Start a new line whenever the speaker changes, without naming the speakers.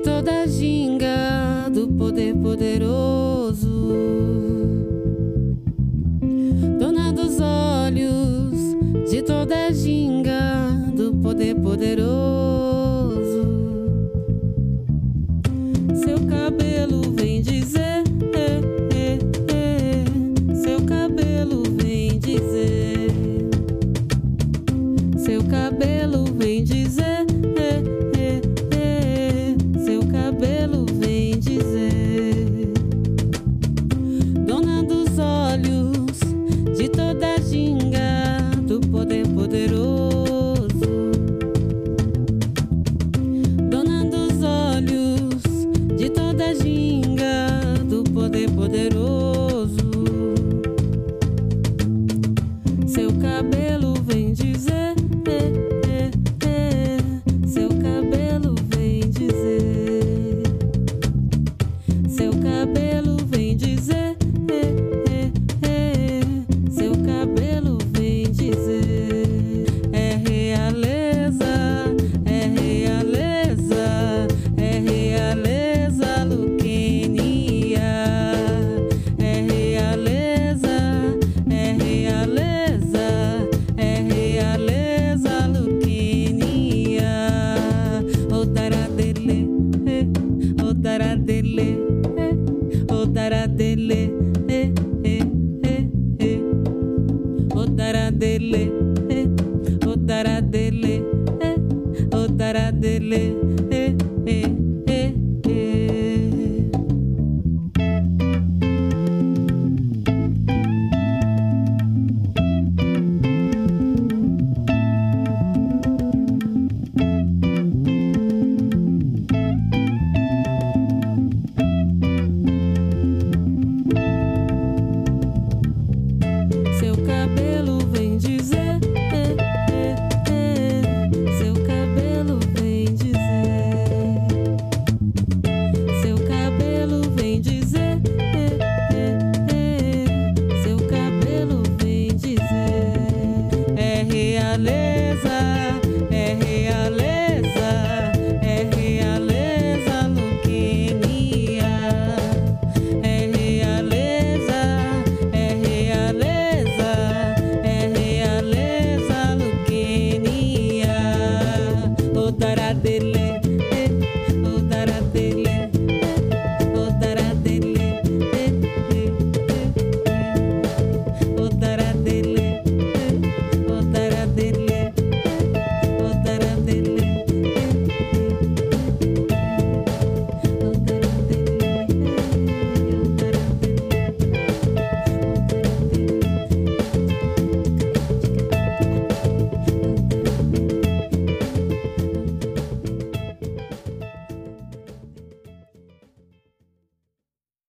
de toda ginga do poder poderoso. Dona dos olhos de toda ginga do poder poderoso. changes taradele, eh, o taradele, eh, o taradele.